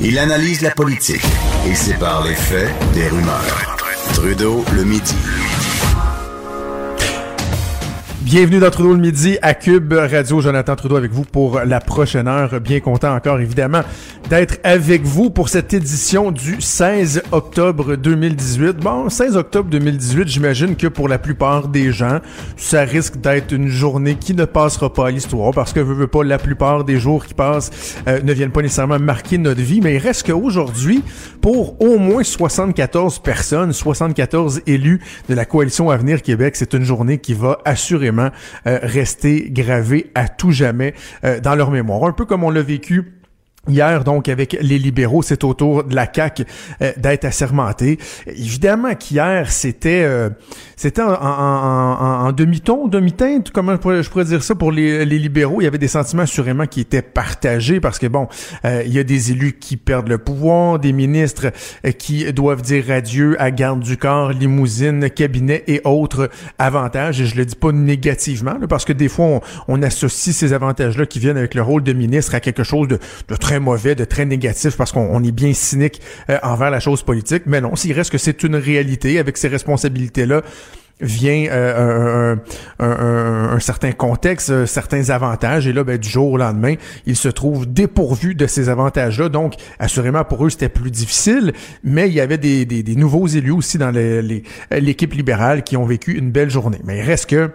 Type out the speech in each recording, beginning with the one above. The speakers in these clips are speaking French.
Il analyse la politique et sépare les faits des rumeurs. Trudeau le midi. Bienvenue dans Trudeau le midi à Cube Radio. Jonathan Trudeau avec vous pour la prochaine heure. Bien content encore évidemment d'être avec vous pour cette édition du 16 octobre 2018. Bon, 16 octobre 2018, j'imagine que pour la plupart des gens, ça risque d'être une journée qui ne passera pas à l'histoire parce que veux, pas la plupart des jours qui passent euh, ne viennent pas nécessairement marquer notre vie, mais il reste qu'aujourd'hui, pour au moins 74 personnes, 74 élus de la coalition Avenir Québec, c'est une journée qui va assurément euh, rester gravé à tout jamais euh, dans leur mémoire. Un peu comme on l'a vécu Hier, donc, avec les libéraux, c'est au tour de la CAQ euh, d'être assermenté. Évidemment qu'hier, c'était euh, c'était en, en, en, demi-ton, demi-teinte, comment je pourrais, je pourrais, dire ça pour les, les, libéraux. Il y avait des sentiments assurément qui étaient partagés parce que, bon, euh, il y a des élus qui perdent le pouvoir, des ministres qui doivent dire adieu à garde du corps, limousine, cabinet et autres avantages. Et je le dis pas négativement, parce que des fois, on, associe ces avantages-là qui viennent avec le rôle de ministre à quelque chose de, de très mauvais, de très négatif, parce qu'on est bien cynique euh, envers la chose politique. Mais non, s'il reste que c'est une réalité avec ces responsabilités-là vient euh, un, certain contexte, euh, certains avantages, et là, ben, du jour au lendemain, ils se trouvent dépourvus de ces avantages-là. Donc, assurément, pour eux, c'était plus difficile, mais il y avait des, nouveaux élus aussi dans l'équipe libérale qui ont vécu une belle journée. Mais il reste que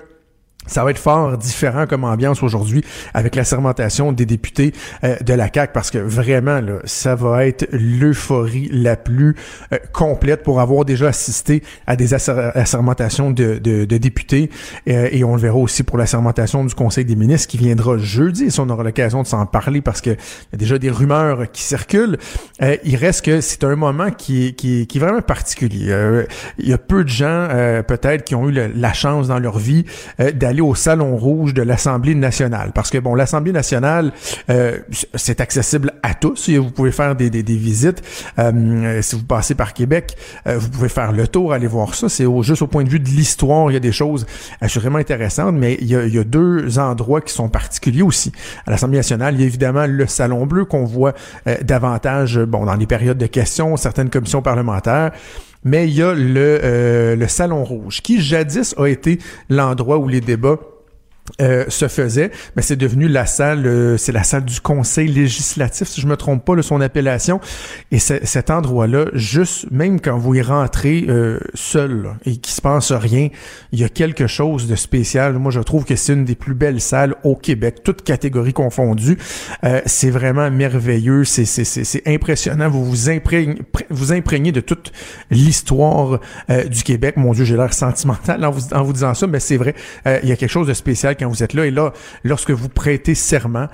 ça va être fort différent comme ambiance aujourd'hui avec la sermentation des députés euh, de la CAQ parce que vraiment là, ça va être l'euphorie la plus euh, complète pour avoir déjà assisté à des assermentations de, députés euh, et on le verra aussi pour la sermentation du Conseil des ministres qui viendra jeudi et on aura l'occasion de s'en parler parce que y a déjà des rumeurs qui circulent. il reste que c'est un moment qui, qui, qui est vraiment particulier. il y a peu de gens peut-être qui ont eu la chance dans leur vie aller au Salon Rouge de l'Assemblée nationale. Parce que, bon, l'Assemblée nationale, euh, c'est accessible à tous. Vous pouvez faire des, des, visites. Euh, si vous passez par Québec, euh, vous pouvez faire le tour, aller voir ça. C'est au, juste au point de vue de l'histoire, il y a des choses assurément intéressantes, mais il y, a, il y a deux endroits qui sont particuliers aussi. À l'Assemblée nationale, il y a évidemment le Salon Bleu qu'on voit davantage, bon, dans les périodes de questions, certaines commissions parlementaires mais il y a le, euh, le Salon Rouge, qui jadis a été l'endroit où les débats euh, se faisait, mais c'est devenu la salle, euh, c'est la salle du Conseil législatif, si je me trompe pas, de son appellation. Et cet endroit-là, juste même quand vous y rentrez euh, seul et qu'il se passe rien, il y a quelque chose de spécial. Moi, je trouve que c'est une des plus belles salles au Québec, toutes catégories confondues. c'est vraiment merveilleux, c'est impressionnant. Vous vous imprégnez, vous imprégnez de toute l'histoire du Québec. Mon Dieu, j'ai l'air sentimental en vous, en vous disant ça, mais c'est vrai. il y a quelque chose de spécial quand vous êtes là. Et là, lorsque vous prêtez serment,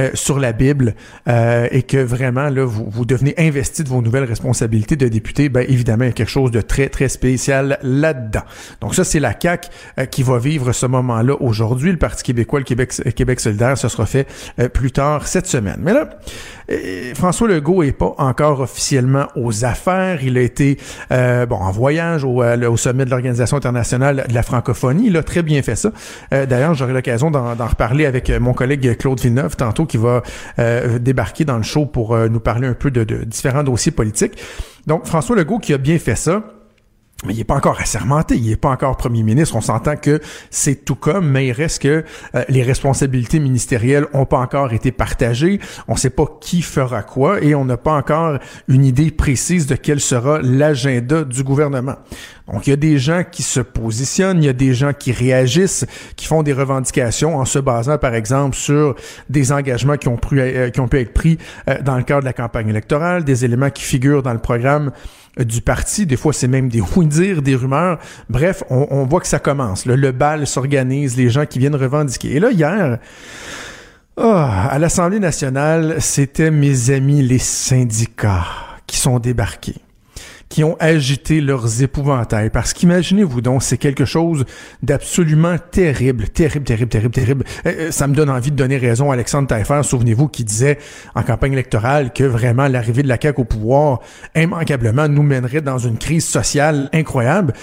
euh, sur la Bible euh, et que vraiment là vous, vous devenez investi de vos nouvelles responsabilités de député, ben évidemment il y a quelque chose de très très spécial là-dedans. Donc ça c'est la CAC euh, qui va vivre ce moment-là aujourd'hui. Le Parti québécois, le Québec Québec solidaire, ce sera fait plus tard cette semaine. Mais là, François Legault est pas encore officiellement aux affaires. Il a été bon en voyage au, au sommet de l'Organisation internationale de la francophonie. Il a très bien fait ça. D'ailleurs, j'aurai l'occasion d'en reparler avec mon collègue Claude Villeneuve tantôt qui va euh, débarquer dans le show pour euh, nous parler un peu de, de différents dossiers politiques. Donc, François Legault qui a bien fait ça. Mais il n'est pas encore assermenté, il n'est pas encore premier ministre. On s'entend que c'est tout comme, mais il reste que euh, les responsabilités ministérielles ont pas encore été partagées. On ne sait pas qui fera quoi et on n'a pas encore une idée précise de quel sera l'agenda du gouvernement. Donc il y a des gens qui se positionnent, il y a des gens qui réagissent, qui font des revendications en se basant par exemple sur des engagements qui ont, pu, euh, pu être pris euh, dans le cadre de la campagne électorale, des éléments qui figurent dans le programme du parti. Des fois, c'est même des oui-dire, des rumeurs. Bref, on, voit que ça commence. Le bal s'organise, les gens qui viennent revendiquer. Et là, hier, ah, à l'Assemblée nationale, c'était mes amis les syndicats qui sont débarqués qui ont agité leurs épouvantails. Parce qu'imaginez-vous donc, c'est quelque chose d'absolument terrible, terrible, terrible, terrible, terrible. Euh, euh, ça me donne envie de donner raison à Alexandre Taillefer, souvenez-vous, qui disait en campagne électorale que vraiment l'arrivée de la CAQ au pouvoir, immanquablement, nous mènerait dans une crise sociale incroyable.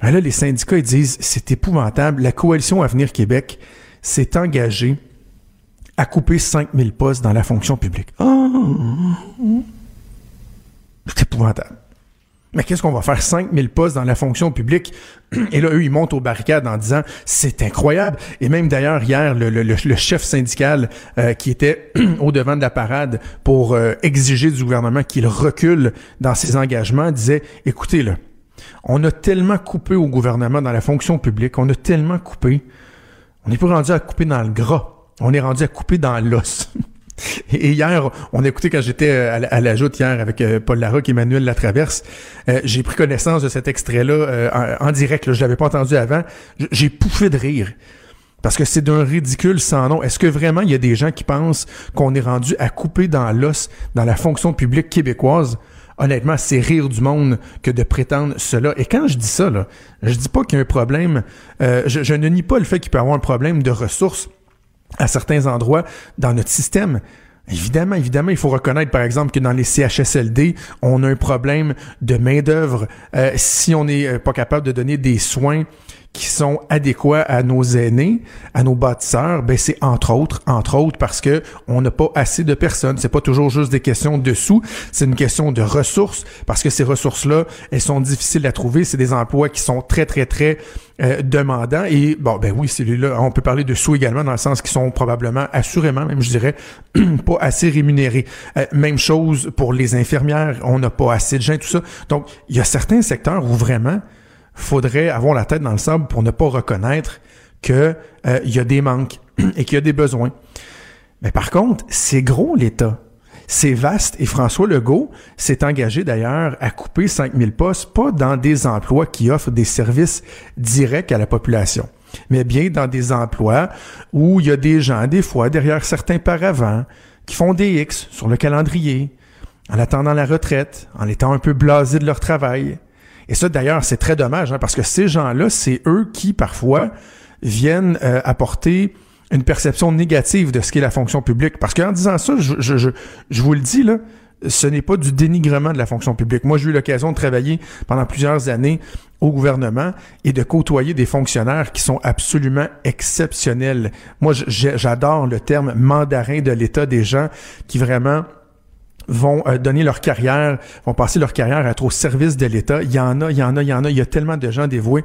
Ah, là, les syndicats, ils disent, c'est épouvantable. La coalition Avenir Québec s'est engagée à couper 5000 postes dans la fonction publique. Oh! C'est épouvantable mais qu'est-ce qu'on va faire? 5000 postes dans la fonction publique. Et là eux ils montent aux barricades en disant c'est incroyable. Et même d'ailleurs hier le, le, le, chef syndical euh, qui était au devant de la parade pour euh, exiger du gouvernement qu'il recule dans ses engagements disait écoutez là on a tellement coupé au gouvernement dans la fonction publique on a tellement coupé on n'est pas rendu à couper dans le gras on est rendu à couper dans l'os Et hier, on a écouté quand j'étais euh, à la joute hier avec euh, Paul Larocque et Emmanuel Latraverse, euh, j'ai pris connaissance de cet extrait-là en, direct. Là, je l'avais pas entendu avant. J'ai pouffé de rire. Parce que c'est d'un ridicule sans nom. Est-ce que vraiment il y a des gens qui pensent qu'on est rendu à couper dans l'os dans la fonction publique québécoise? Honnêtement, c'est rire du monde que de prétendre cela. Et quand je dis ça, là, je dis pas qu'il y a un problème. je, je ne nie pas le fait qu'il peut y avoir un problème de ressources à certains endroits dans notre système. Évidemment, évidemment, il faut reconnaître, par exemple, que dans les CHSLD, on a un problème de main-d'œuvre. Euh, si on n'est euh, pas capable de donner des soins qui sont adéquats à nos aînés, à nos bâtisseurs, ben c'est entre autres, entre autres parce que on n'a pas assez de personnes. C'est pas toujours juste des questions de sous, c'est une question de ressources parce que ces ressources-là, elles sont difficiles à trouver. C'est des emplois qui sont très très très euh, demandants et bon ben oui, celui-là, on peut parler de sous également dans le sens qu'ils sont probablement, assurément, même je dirais, pas assez rémunérés. Euh, même chose pour les infirmières, on n'a pas assez de gens, tout ça. Donc il y a certains secteurs où vraiment faudrait avoir la tête dans le sable pour ne pas reconnaître qu'il euh, y a des manques et qu'il y a des besoins. Mais par contre, c'est gros l'État. C'est vaste et François Legault s'est engagé d'ailleurs à couper 5000 postes, pas dans des emplois qui offrent des services directs à la population, mais bien dans des emplois où il y a des gens, des fois, derrière certains paravents, qui font des X sur le calendrier, en attendant la retraite, en étant un peu blasés de leur travail, et ça, d'ailleurs, c'est très dommage, hein, parce que ces gens-là, c'est eux qui, parfois, viennent euh, apporter une perception négative de ce qu'est la fonction publique. Parce qu'en disant ça, je, je, vous le dis, là, ce n'est pas du dénigrement de la fonction publique. Moi, j'ai eu l'occasion de travailler pendant plusieurs années au gouvernement et de côtoyer des fonctionnaires qui sont absolument exceptionnels. Moi, j'adore le terme mandarin de l'État des gens qui vraiment vont euh, donner leur carrière, vont passer leur carrière à être au service de l'État. Il y en a, il y en a, il y en a. Il y a tellement de gens dévoués.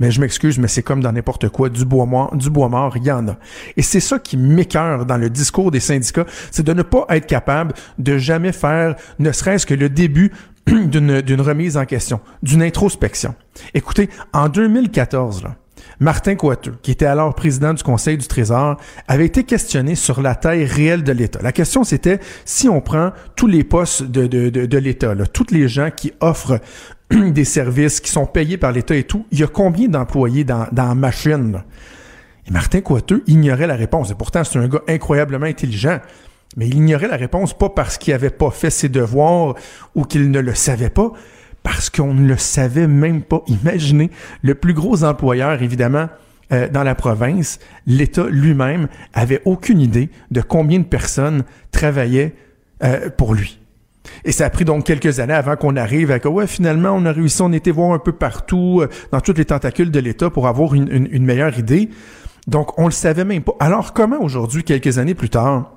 Mais je m'excuse, mais c'est comme dans n'importe quoi, du bois mort, du bois mort, il y en a. Et c'est ça qui m'écœure dans le discours des syndicats, c'est de ne pas être capable de jamais faire, ne serait-ce que le début d'une remise en question, d'une introspection. Écoutez, en 2014, là, Martin Coiteux, qui était alors président du Conseil du Trésor, avait été questionné sur la taille réelle de l'État. La question, c'était si on prend tous les postes de, de, l'État, toutes les gens qui offrent des services, qui sont payés par l'État et tout, il y a combien d'employés dans, dans la machine? Et Martin Coiteux ignorait la réponse. Et pourtant, c'est un gars incroyablement intelligent. Mais il ignorait la réponse pas parce qu'il n'avait pas fait ses devoirs ou qu'il ne le savait pas, parce qu'on ne le savait même pas. Imaginez, le plus gros employeur, évidemment, euh, dans la province, l'État lui-même avait aucune idée de combien de personnes travaillaient euh, pour lui. Et ça a pris donc quelques années avant qu'on arrive à que, ouais, finalement, on a réussi, on était voir un peu partout, euh, dans toutes les tentacules de l'État pour avoir une, une, une, meilleure idée. Donc, on le savait même pas. Alors, comment aujourd'hui, quelques années plus tard,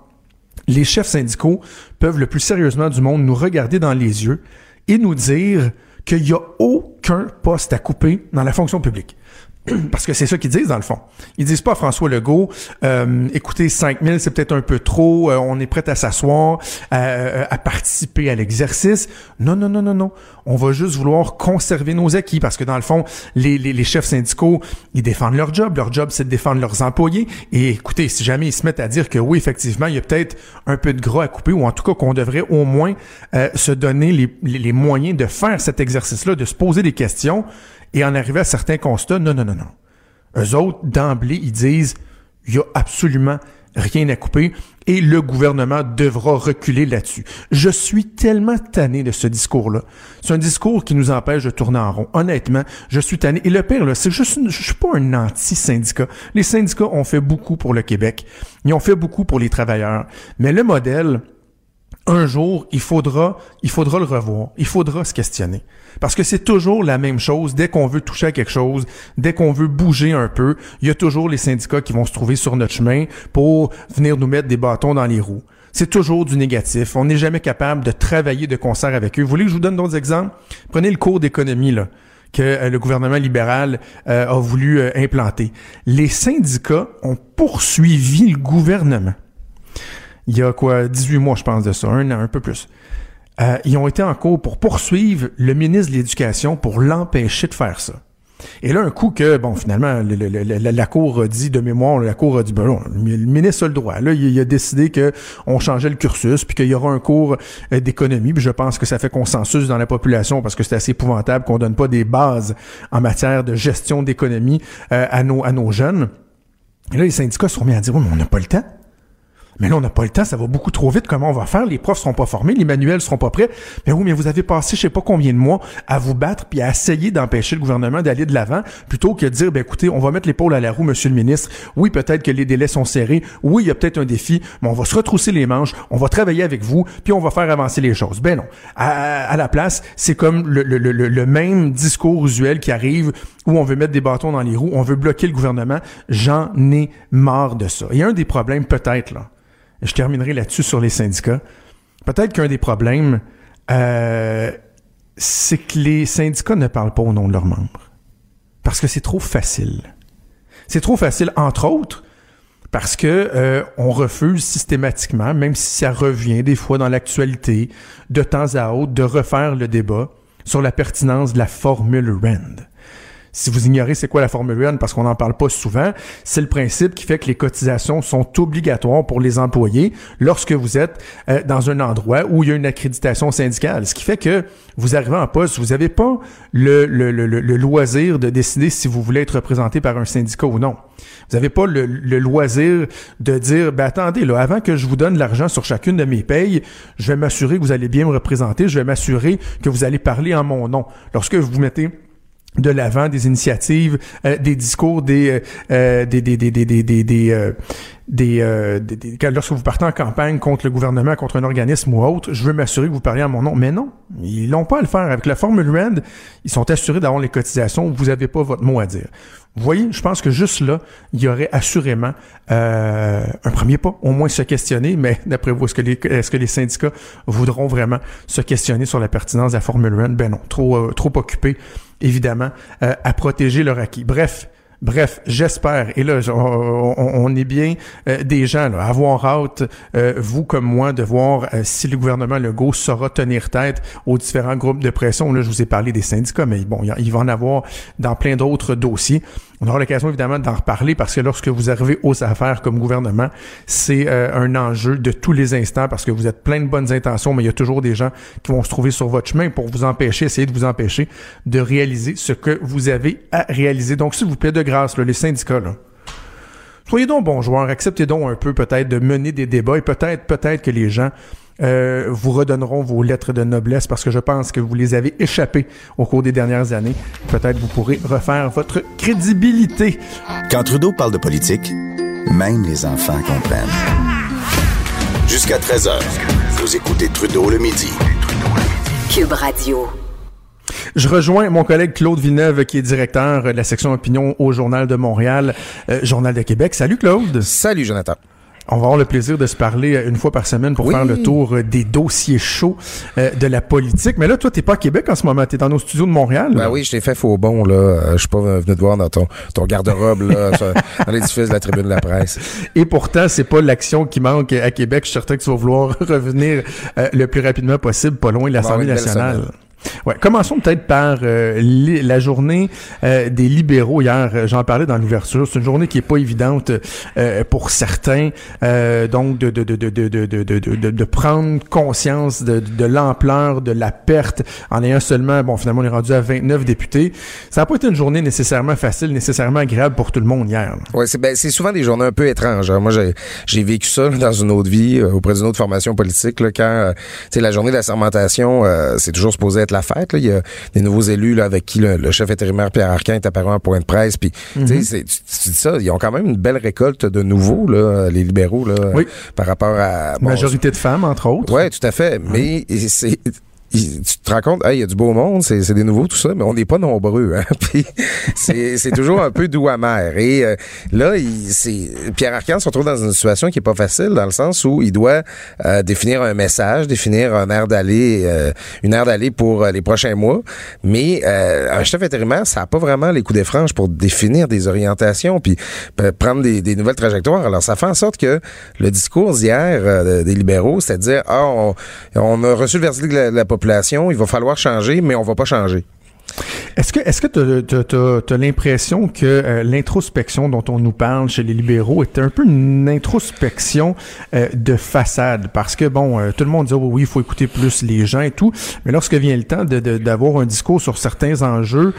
les chefs syndicaux peuvent le plus sérieusement du monde nous regarder dans les yeux et nous dire qu'il n'y a aucun poste à couper dans la fonction publique. Parce que c'est ça qu'ils disent dans le fond. Ils disent pas à François Legault, euh, écoutez, 5000 c'est peut-être un peu trop, euh, on est prêt à s'asseoir, à, à, participer à l'exercice. Non, non, non, non, non. On va juste vouloir conserver nos acquis parce que dans le fond, les, les, les chefs syndicaux, ils défendent leur job. Leur job, c'est de défendre leurs employés. Et écoutez, si jamais ils se mettent à dire que oui, effectivement, il y a peut-être un peu de gras à couper ou en tout cas qu'on devrait au moins euh, se donner les, les moyens de faire cet exercice-là, de se poser des questions, et en arriver à certains constats, non, non, non, non. Eux autres, d'emblée, ils disent, il y a absolument rien à couper et le gouvernement devra reculer là-dessus. Je suis tellement tanné de ce discours-là. C'est un discours qui nous empêche de tourner en rond. Honnêtement, je suis tanné. Et le pire, là, c'est juste, je suis pas un anti-syndicat. Les syndicats ont fait beaucoup pour le Québec. Ils ont fait beaucoup pour les travailleurs. Mais le modèle, un jour, il faudra, il faudra le revoir. Il faudra se questionner. Parce que c'est toujours la même chose. Dès qu'on veut toucher à quelque chose, dès qu'on veut bouger un peu, il y a toujours les syndicats qui vont se trouver sur notre chemin pour venir nous mettre des bâtons dans les roues. C'est toujours du négatif. On n'est jamais capable de travailler de concert avec eux. Vous voulez que je vous donne d'autres exemples? Prenez le cours d'économie, là que euh, le gouvernement libéral euh, a voulu euh, implanter. Les syndicats ont poursuivi le gouvernement il y a quoi, 18 mois, je pense, de ça, un an, un peu plus. Euh, ils ont été en cours pour poursuivre le ministre de l'Éducation pour l'empêcher de faire ça. Et là, un coup que, bon, finalement, la Cour a dit de mémoire, la Cour a dit, ben le ministre a le droit. Là, il, a décidé que on changeait le cursus, puis qu'il y aura un cours euh, d'économie. Puis je pense que ça fait consensus dans la population parce que c'est assez épouvantable qu'on donne pas des bases en matière de gestion d'économie euh, à, nos, à nos jeunes. Et là, les syndicats se sont mis à dire, oui, mais on n'a pas le temps. Mais là, on n'a pas le temps, ça va beaucoup trop vite. Comment on va faire? Les profs seront pas formés, les manuels seront pas prêts. Mais oui, mais vous avez passé je sais pas combien de mois à vous battre puis à essayer d'empêcher le gouvernement d'aller de l'avant plutôt que de dire, ben écoutez, on va mettre l'épaule à la roue, monsieur le ministre. Oui, peut-être que les délais sont serrés. Oui, il y a peut-être un défi, mais on va se retrousser les manches, on va travailler avec vous, puis on va faire avancer les choses. Ben non. À, la place, c'est comme le, même discours usuel qui arrive où on veut mettre des bâtons dans les roues, on veut bloquer le gouvernement. J'en ai marre de ça. A un des problèmes, peut-être, là, je terminerai là-dessus sur les syndicats. Peut-être qu'un des problèmes, euh, c'est que les syndicats ne parlent pas au nom de leurs membres. Parce que c'est trop facile. C'est trop facile, entre autres, parce que euh, on refuse systématiquement, même si ça revient des fois dans l'actualité, de temps à autre, de refaire le débat sur la pertinence de la formule RAND. Si vous ignorez c'est quoi la Formule 1 parce qu'on n'en parle pas souvent, c'est le principe qui fait que les cotisations sont obligatoires pour les employés lorsque vous êtes euh, dans un endroit où il y a une accréditation syndicale. Ce qui fait que vous arrivez en poste, vous n'avez pas le, le, le, le, loisir de décider si vous voulez être représenté par un syndicat ou non. Vous n'avez pas le, loisir de dire, ben attendez, là, avant que je vous donne l'argent sur chacune de mes payes, je vais m'assurer que vous allez bien me représenter, je vais m'assurer que vous allez parler en mon nom. Lorsque vous mettez de l'avant des initiatives, euh, des discours, des, euh, des, des, des, des, des, des, euh, des, lorsque vous partez en campagne contre le gouvernement, contre un organisme ou autre, je veux m'assurer que vous parliez à mon nom. Mais non, ils n'ont pas à le faire. Avec la formule RAND, ils sont assurés d'avoir les cotisations. Vous n'avez pas votre mot à dire. Vous voyez, je pense que juste là, il y aurait assurément un premier pas, au moins se questionner. Mais d'après vous, est-ce que les, est-ce que les syndicats voudront vraiment se questionner sur la pertinence de la formule RAND Ben non, trop, trop occupés évidemment, euh, à protéger leur acquis. Bref, Bref, j'espère, et là, on, est bien euh, des gens là, avoir hâte, euh, vous comme moi, de voir si le gouvernement Legault saura tenir tête aux différents groupes de pression. Là, je vous ai parlé des syndicats, mais bon, il va en avoir dans plein d'autres dossiers. On aura l'occasion évidemment d'en reparler parce que lorsque vous arrivez aux affaires comme gouvernement, c'est euh, un enjeu de tous les instants parce que vous êtes plein de bonnes intentions, mais il y a toujours des gens qui vont se trouver sur votre chemin pour vous empêcher, essayer de vous empêcher de réaliser ce que vous avez à réaliser. Donc, s'il vous plaît, de grâce, les syndicats, là, soyez donc bons joueurs, acceptez donc un peu peut-être de mener des débats et peut-être, peut-être que les gens euh, vous redonneront vos lettres de noblesse parce que je pense que vous les avez échappées au cours des dernières années. Peut-être vous pourrez refaire votre crédibilité. Quand Trudeau parle de politique, même les enfants comprennent. Jusqu'à 13h, vous écoutez Trudeau le midi. Cube Radio. Je rejoins mon collègue Claude Villeneuve, qui est directeur de la section opinion au Journal de Montréal, euh, Journal de Québec. Salut Claude. Salut Jonathan. On va avoir le plaisir de se parler euh, une fois par semaine pour faire le tour euh, des dossiers chauds euh, de la politique. Mais là, toi, t'es pas à Québec en ce moment, t'es dans nos studios de Montréal. Ben oui, je t'ai fait faux bon, là. Je suis pas venu te voir dans ton, ton garde-robe, là, dans l'édifice de la tribune de la presse. Et pourtant, c'est pas l'action qui manque à Québec. Je suis certain que tu vas vouloir revenir le plus rapidement possible, pas loin de l'Assemblée nationale. Ouais, commençons peut-être par euh, la journée euh, des libéraux hier. Euh, j'en parlais dans l'ouverture. C'est une journée qui est pas évidente pour certains. donc de de, de, de, de, de, de, de, prendre conscience de, l'ampleur de la perte en ayant seulement, bon, finalement, on est rendu à 29 députés. Ça n'a pas été une journée nécessairement facile, nécessairement agréable pour tout le monde hier. Oui, c'est ben, souvent des journées un peu étranges. Hein. Moi, j'ai vécu ça dans une autre vie, auprès d'une autre formation politique, là, quand, sais, la journée de la sermentation, c'est toujours supposé être la fête. Là. Il y a des nouveaux élus là, avec qui le, chef intérimaire Pierre Arcan est apparu en point de presse. Puis, tu, mhm. tu dis ça, ils ont quand même une belle récolte de nouveaux, là, les libéraux, là, par rapport à... Majorité de femmes, entre autres. Oui, tout à fait. Mais c'est tu te rends compte, il y a du beau monde, c'est des nouveaux, tout ça, mais on n'est pas nombreux. Hein? Puis c'est toujours un peu doux amer. Et euh, là, Pierre Arcan se retrouve dans une situation qui est pas facile, dans le sens où il doit euh, définir un message, définir un air d'aller, euh, une aire d'aller pour les prochains mois. Mais un chef intérimaire, ça n'a pas vraiment les coups des franges pour définir des orientations, puis prendre des, des, nouvelles trajectoires. Alors, ça fait en sorte que le discours d'hier des libéraux, c'est-à-dire, ah, on, on, a reçu le verdict de la population il va falloir changer, mais on va pas changer. Est-ce que est-ce que tu as, l'impression que euh, l'introspection dont on nous parle chez les libéraux est un peu une introspection euh, de façade? Parce que bon euh, tout le monde dit oh, oui il faut écouter plus les gens et tout mais lorsque vient le temps d'avoir un discours sur certains enjeux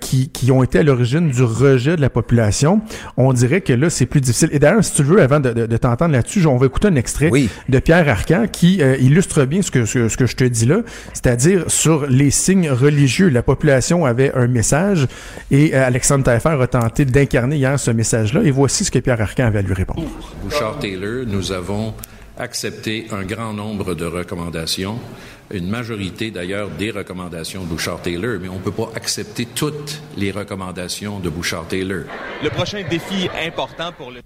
qui, qui ont été à l'origine du rejet de la population on dirait que là c'est plus difficile et d'ailleurs si tu veux avant de, de, t'entendre là-dessus on va écouter un extrait de Pierre Arcan qui illustre bien ce que, ce, que je te dis là c'est-à-dire sur les signes religieux la population avait un message et euh, Alexandre Taillefer a tenté d'incarner hier ce message-là. Et voici ce que Pierre Arcan avait à lui répondre. Bouchard Taylor, nous avons accepté un grand nombre de recommandations, une majorité d'ailleurs des recommandations de Bouchard Taylor, mais on ne peut pas accepter toutes les recommandations de Bouchard Taylor. Le prochain défi important pour le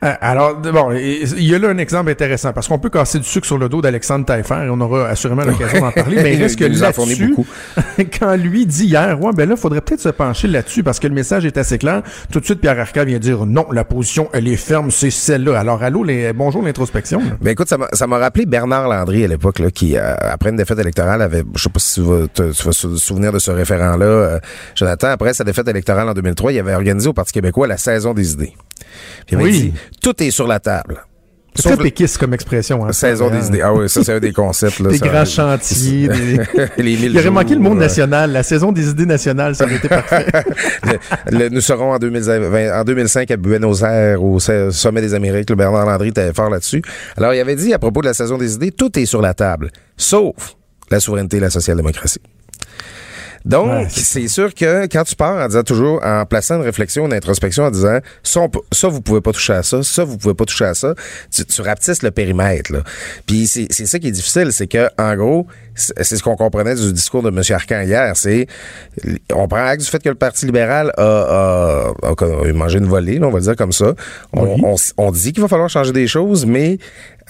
alors, bon, il y a là un exemple intéressant parce qu'on peut casser du sucre sur le dos d'Alexandre Taillefer et on aura assurément l'occasion d'en parler. Mais il reste que là-dessus, quand lui dit hier, ouais, ben là, faudrait peut-être se pencher là-dessus parce que le message est assez clair. Tout de suite, Pierre Arca vient dire non, la position, elle est ferme, c'est celle-là. Alors, allô, les, bonjour l'introspection. Ben écoute, ça m'a rappelé Bernard Landry à l'époque, qui, euh, après une défaite électorale, avait, je sais pas si tu vas te, souvenir de ce référent-là, euh, Jonathan, après sa défaite électorale en 2003, il avait organisé au Parti québécois la saison des idées oui. tout est sur la table. C'est très péquiste comme expression. Hein, saison des idées. Ah oui, ça, c'est un des concepts. Là, des grands chantiers. Des... les Il aurait manqué le monde national. La saison des idées nationales, ça aurait été parfait. nous serons en, 2020, en 2005 à Buenos Aires, au Sommet des Amériques. Le Bernard Landry était fort là-dessus. Alors, il avait dit à propos de la saison des idées, tout est sur la table, sauf la souveraineté et la social-démocratie. Donc, c'est sûr que quand tu pars en disant toujours, en plaçant une réflexion, une introspection, en disant ça, ça vous pouvez pas toucher à ça, ça, vous pouvez pas toucher à ça, tu, tu rapetisses le périmètre. Là. Puis c'est ça qui est difficile, c'est que en gros, c'est ce qu'on comprenait du discours de M. Arcan hier, c'est on prend acte du fait que le Parti libéral a, mangé une volée, on va le dire comme ça. On, on, dit qu'il va falloir changer des choses, mais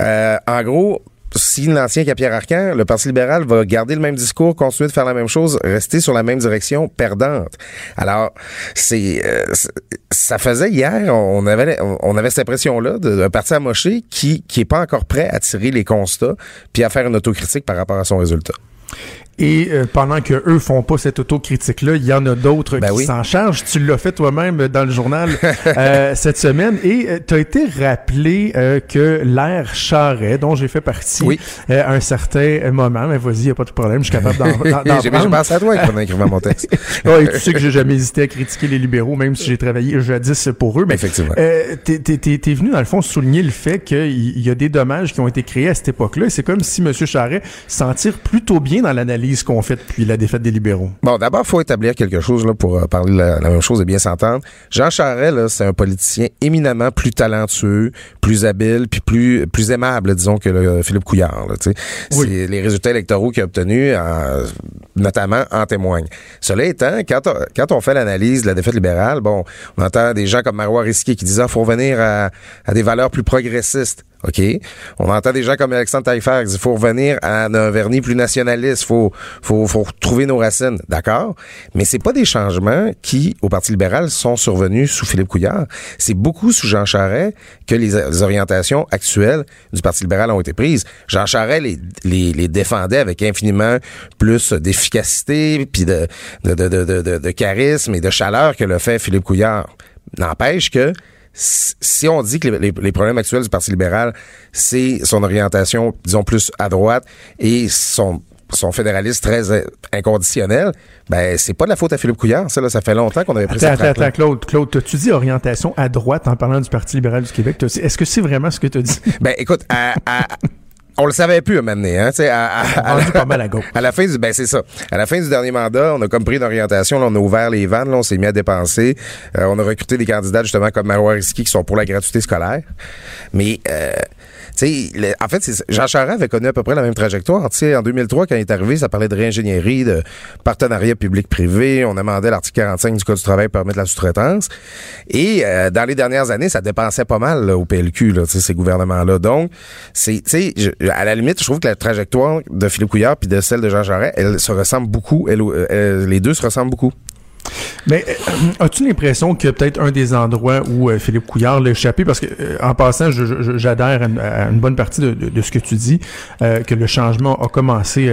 euh, en gros, si l'ancien Pierre Arcan, le Parti libéral va garder le même discours, continuer de faire la même chose, rester sur la même direction perdante. Alors, c'est euh, ça faisait hier, on avait on avait cette impression-là d'un parti amoché qui qui est pas encore prêt à tirer les constats puis à faire une autocritique par rapport à son résultat. Et euh, pendant que eux font pas cette autocritique-là, il y en a d'autres ben qui s'en chargent. Tu l'as fait toi-même dans le journal euh, cette semaine et euh, tu as été rappelé que l'ère Charret, dont j'ai fait partie à un certain moment, mais vas-y, y a pas de problème, je suis capable d'en J'ai pensé à toi pendant écrivant mon texte. ouais, tu sais que j'ai jamais hésité à critiquer les libéraux, même si j'ai travaillé jadis pour eux. Mais Effectivement. t'es, t'es, venu dans le fond souligner le fait qu'il y a des dommages qui ont été créés à cette époque-là. C'est comme si M. Charret s'en tire plutôt bien dans l'analyse qu'on fait depuis la défaite des libéraux? Bon, d'abord, il faut établir quelque chose là, pour euh, parler de la, même chose et bien s'entendre. Jean Charest, c'est un politicien éminemment plus talentueux, plus habile, puis plus plus aimable, disons, que le, Philippe Couillard. Là, oui. Les résultats électoraux qu'il a obtenus, notamment, en témoignent. Cela étant, quand on, quand on fait l'analyse de la défaite libérale, bon, on entend des gens comme Marois Risquier qui disent ah, faut revenir à, à des valeurs plus progressistes. OK? On entend des gens comme Alexandre Taillefer qui faut revenir à un vernis plus nationaliste, faut, faut, faut retrouver nos racines. D'accord? Mais c'est pas des changements qui, au Parti libéral, sont survenus sous Philippe Couillard. C'est beaucoup sous Jean Charest que les, orientations actuelles du Parti libéral ont été prises. Jean Charest les, les, les défendait avec infiniment plus d'efficacité, puis de, de, de, de, de, de charisme et de chaleur que le fait Philippe Couillard. N'empêche que si on dit que les, les, problèmes actuels du Parti libéral, c'est son orientation, disons, plus à droite et son son fédéralisme très euh, inconditionnel, ben c'est pas de la faute à Philippe Couillard. Ça, là, ça fait longtemps qu'on avait pris attends, attends, attends, Claude, Claude, tu dis orientation à droite en parlant du Parti libéral du Québec? Est-ce que c'est vraiment ce que tu dis? Ben écoute, à, à, on le savait plus à hein, tu à, à, à, pas mal à, gauche. à la fin du, ben c'est ça. À la fin du dernier mandat, on a comme pris une orientation, là, on a ouvert les vannes, là, on s'est mis à dépenser, euh, on a recruté des candidats justement comme Marois Risky qui sont pour la gratuité scolaire, mais euh, en fait, Jean Charest avait connu à peu près la même trajectoire. En 2003, quand il est arrivé, ça parlait de réingénierie, de partenariat public-privé. On amendait l'article 45 du Code du travail pour permettre la sous-traitance. Et euh, dans les dernières années, ça dépensait pas mal au PLQ, là, ces gouvernements-là. Donc, c'est, à la limite, je trouve que la trajectoire de Philippe Couillard puis de celle de Jean Charest, elle se ressemble beaucoup. Elle, les deux se ressemblent beaucoup. Mais euh, as-tu l'impression que peut-être un des endroits où euh, Philippe Couillard l'a échappé, parce que euh, en passant, j'adhère à, une bonne partie de, ce que tu dis, que le changement a commencé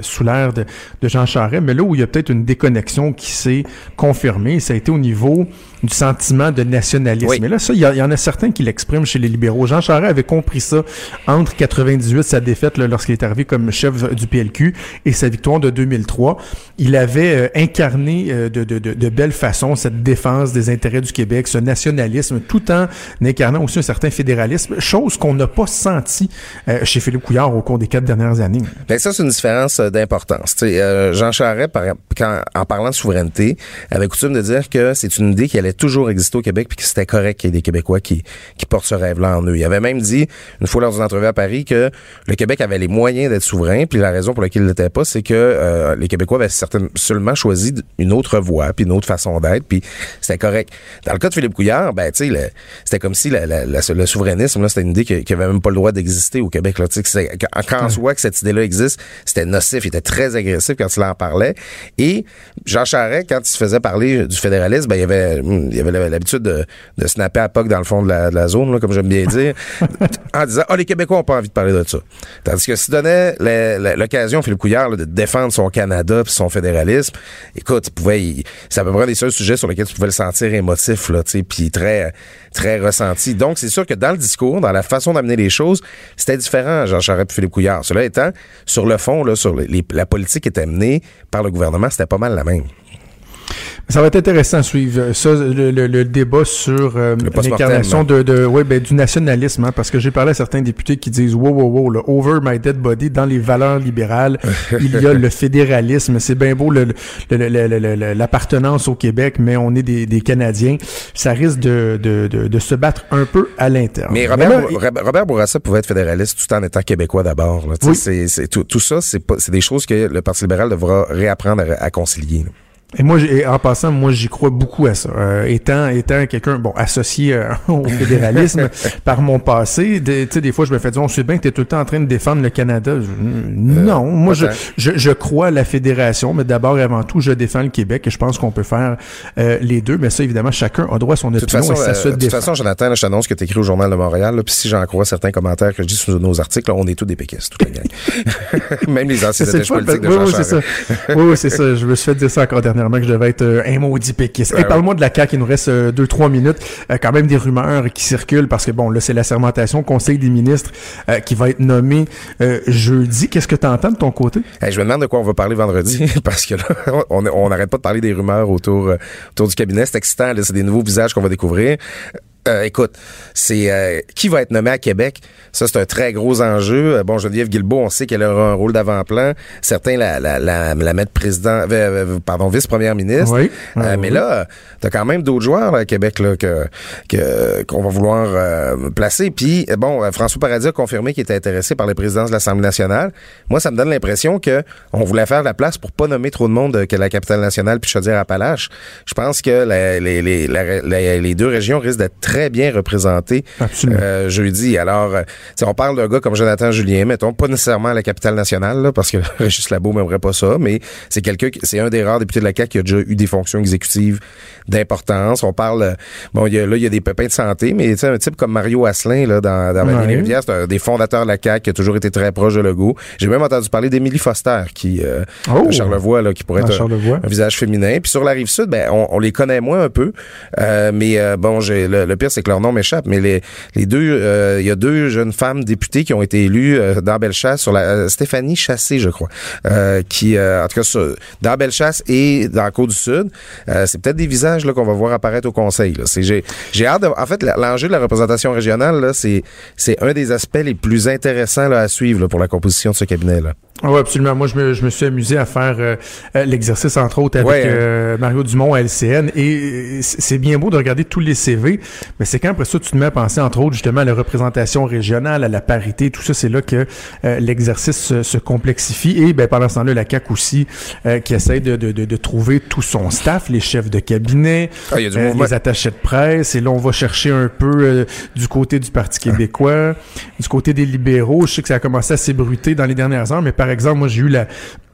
sous l'ère de, Jean Charest, mais là où il y a peut-être une déconnexion qui s'est confirmée, ça a été au niveau du sentiment de nationalisme. Mais là, ça, il y, en a certains qui l'expriment chez les libéraux. Jean Charest avait compris ça entre 98, sa défaite lorsqu'il est arrivé comme chef du PLQ, et sa victoire de 2003. Il avait incarné de, de, de de belle façon cette défense des intérêts du Québec, ce nationalisme, tout en incarnant aussi un certain fédéralisme, chose qu'on n'a pas senti euh, chez Philippe Couillard au cours des quatre dernières années. Bien, ça, c'est une différence euh, d'importance. Euh, Jean Charest, quand, en parlant de souveraineté, avait coutume de dire que c'est une idée qui allait toujours exister au Québec puis que c'était correct qu'il y ait des Québécois qui, qui portent ce rêve-là en eux. Il avait même dit, une fois lors d'une entrevue à Paris, que le Québec avait les moyens d'être souverain, puis la raison pour laquelle il l'était pas, c'est que les Québécois avaient certainement seulement choisi une autre voie, puis une autre façon d'être, puis c'était correct. Dans le cas de Philippe Couillard, ben tu sais, c'était comme si la, la, le souverainisme, là, c'était une idée qui, qui avait même pas le droit d'exister au Québec. Là, quand, quand on voit que cette idée-là existe, c'était nocif, il était très agressif quand il en parlait. Et Jean Charest, quand il se faisait parler du fédéralisme, ben il avait, il avait l'habitude de, de snapper à POC dans le fond de la, de la zone, là, comme j'aime bien dire, en disant ah les Québécois ont pas envie de parler de ça. Tandis que s'il donnait l'occasion Philippe Couillard de défendre son Canada puis son fédéralisme, écoute, il pouvait, ça à peu près des seuls sujets sur lesquels tu pouvais le sentir émotif, là, tu sais, puis très, ressenti. Donc, c'est sûr que dans le discours, dans la façon d'amener les choses, c'était différent, Jean Charest et Philippe Couillard. Cela étant, sur le fond, là, sur les, la politique qui était menée par le gouvernement, c'était pas mal la même. Ça va être intéressant à suivre ça, le, le, débat sur euh, l'incarnation de, de ouais, ben, du nationalisme, hein, parce que j'ai parlé à certains députés qui disent wow, wow, wow, over my dead body, dans les valeurs libérales, il y a le fédéralisme. C'est bien beau l'appartenance au Québec, mais on est des, des Canadiens. Ça risque de, de, de, se battre un peu à l'interne. Mais Robert, Robert Bourassa pouvait être fédéraliste tout en étant québécois d'abord. Oui. C'est tout, tout ça, c'est des choses que le Parti libéral devra réapprendre à, à concilier. Et moi, en passant, moi, j'y crois beaucoup à ça. Euh, étant étant quelqu'un, bon, associé euh, au fédéralisme par mon passé, tu sais, des fois, je me fais dire, on sait bien que tu es tout le temps en train de défendre le Canada. non, euh, moi, je, je, je, crois à la fédération, mais d'abord et avant tout, je défends le Québec et je pense qu'on peut faire les deux. Mais ça, évidemment, chacun a droit à son opinion façon, et ça De toute façon, Jonathan, je t'annonce que tu écrit au Journal de Montréal, puis si j'en crois certains commentaires que je dis sur nos articles, on est tous des péquistes, toute la gang. Même les anciens politiques de oui, oui, c'est ça. Oui, oui, c'est ça. Je me suis fait dire ça encore dernièrement que je devais être euh, un maudit péquiste. Ben parle-moi de la CAQ, il nous reste 2-3 euh, minutes. Euh, quand même des rumeurs qui circulent parce que bon, là, c'est la sermentation Conseil des ministres qui va être nommé jeudi. Qu'est-ce que tu entends de ton côté? je me demande de quoi on va parler vendredi parce que là, on n'arrête pas de parler des rumeurs autour, autour du cabinet. C'est excitant, c'est des nouveaux visages qu'on va découvrir. Euh, écoute, c'est euh, qui va être nommé à Québec? Ça, c'est un très gros enjeu. Euh, bon, Geneviève Guilbeault, on sait qu'elle aura un rôle d'avant-plan. Certains la, la, la, la mettent président, pardon, vice-première ministre. Oui. mais là, t'as quand même d'autres joueurs à Québec là, que qu'on va vouloir placer. Puis, bon, François Paradis a confirmé qu'il était intéressé par les présidences de l'Assemblée nationale. Moi, ça me donne l'impression que on voulait faire la place pour pas nommer trop de monde que la capitale nationale puis Chaudière-Appalaches. Je pense que les, les, les, les deux régions risquent d'être très très bien représenté euh, jeudi. Alors, euh, on parle d'un gars comme Jonathan Julien, mettons, pas nécessairement à la capitale nationale, là, parce que Régis Labo n'aimerait pas ça, mais c'est quelqu'un, c'est un des rares députés de la CAQ qui a déjà eu des fonctions exécutives d'importance. On parle, euh, bon, y a, là, il y a des pépins de santé, mais tu sais, un type comme Mario Asselin, là, dans, dans Ouais. Vallée-les-Rivières, c'est un des fondateurs de la CAQ qui a toujours été très proche de Legault. J'ai même entendu parler d'Émilie Foster, qui, euh, Oh! Charlevoix, là, qui pourrait être un- visage féminin. Puis sur la rive sud, ben on, on les connaît moins un peu, Euh, mais bon, j'ai le, le pire c'est que leur nom m'échappe. Mais les, les deux, euh, il y a deux jeunes femmes députées qui ont été élues euh, dans Bellechasse sur la euh, Stéphanie Chassé, je crois, euh, qui euh, en tout cas sur- dans Bellechasse et dans la Côte du Sud, euh, c'est peut-être des visages là qu'on va voir apparaître au Conseil. Là. C'est j'ai j'ai hâte. De, en fait, l'enjeu de la représentation régionale là, c'est c'est un des aspects les plus intéressants là, à suivre là, pour la composition de ce cabinet là. Oui, absolument. Moi, je me, je me suis amusé à faire euh, l'exercice, entre autres, avec Ouais, hein. euh, Mario Dumont à LCN. Et c'est bien beau de regarder tous les CV, mais c'est quand après ça, tu te mets à penser, entre autres, justement, à la représentation régionale, à la parité, tout ça, c'est là que euh, l'exercice se, se complexifie. Et ben, pendant ce temps-là, la CAQ aussi, euh, qui essaie de, de, de, de trouver tout son staff, les chefs de cabinet, Ah, euh, les attachés de presse. Et là, on va chercher un peu euh, du côté du Parti québécois, du côté des libéraux. Je sais que ça a commencé à s'ébruiter dans les dernières heures, mais par exemple, moi, j'ai eu la,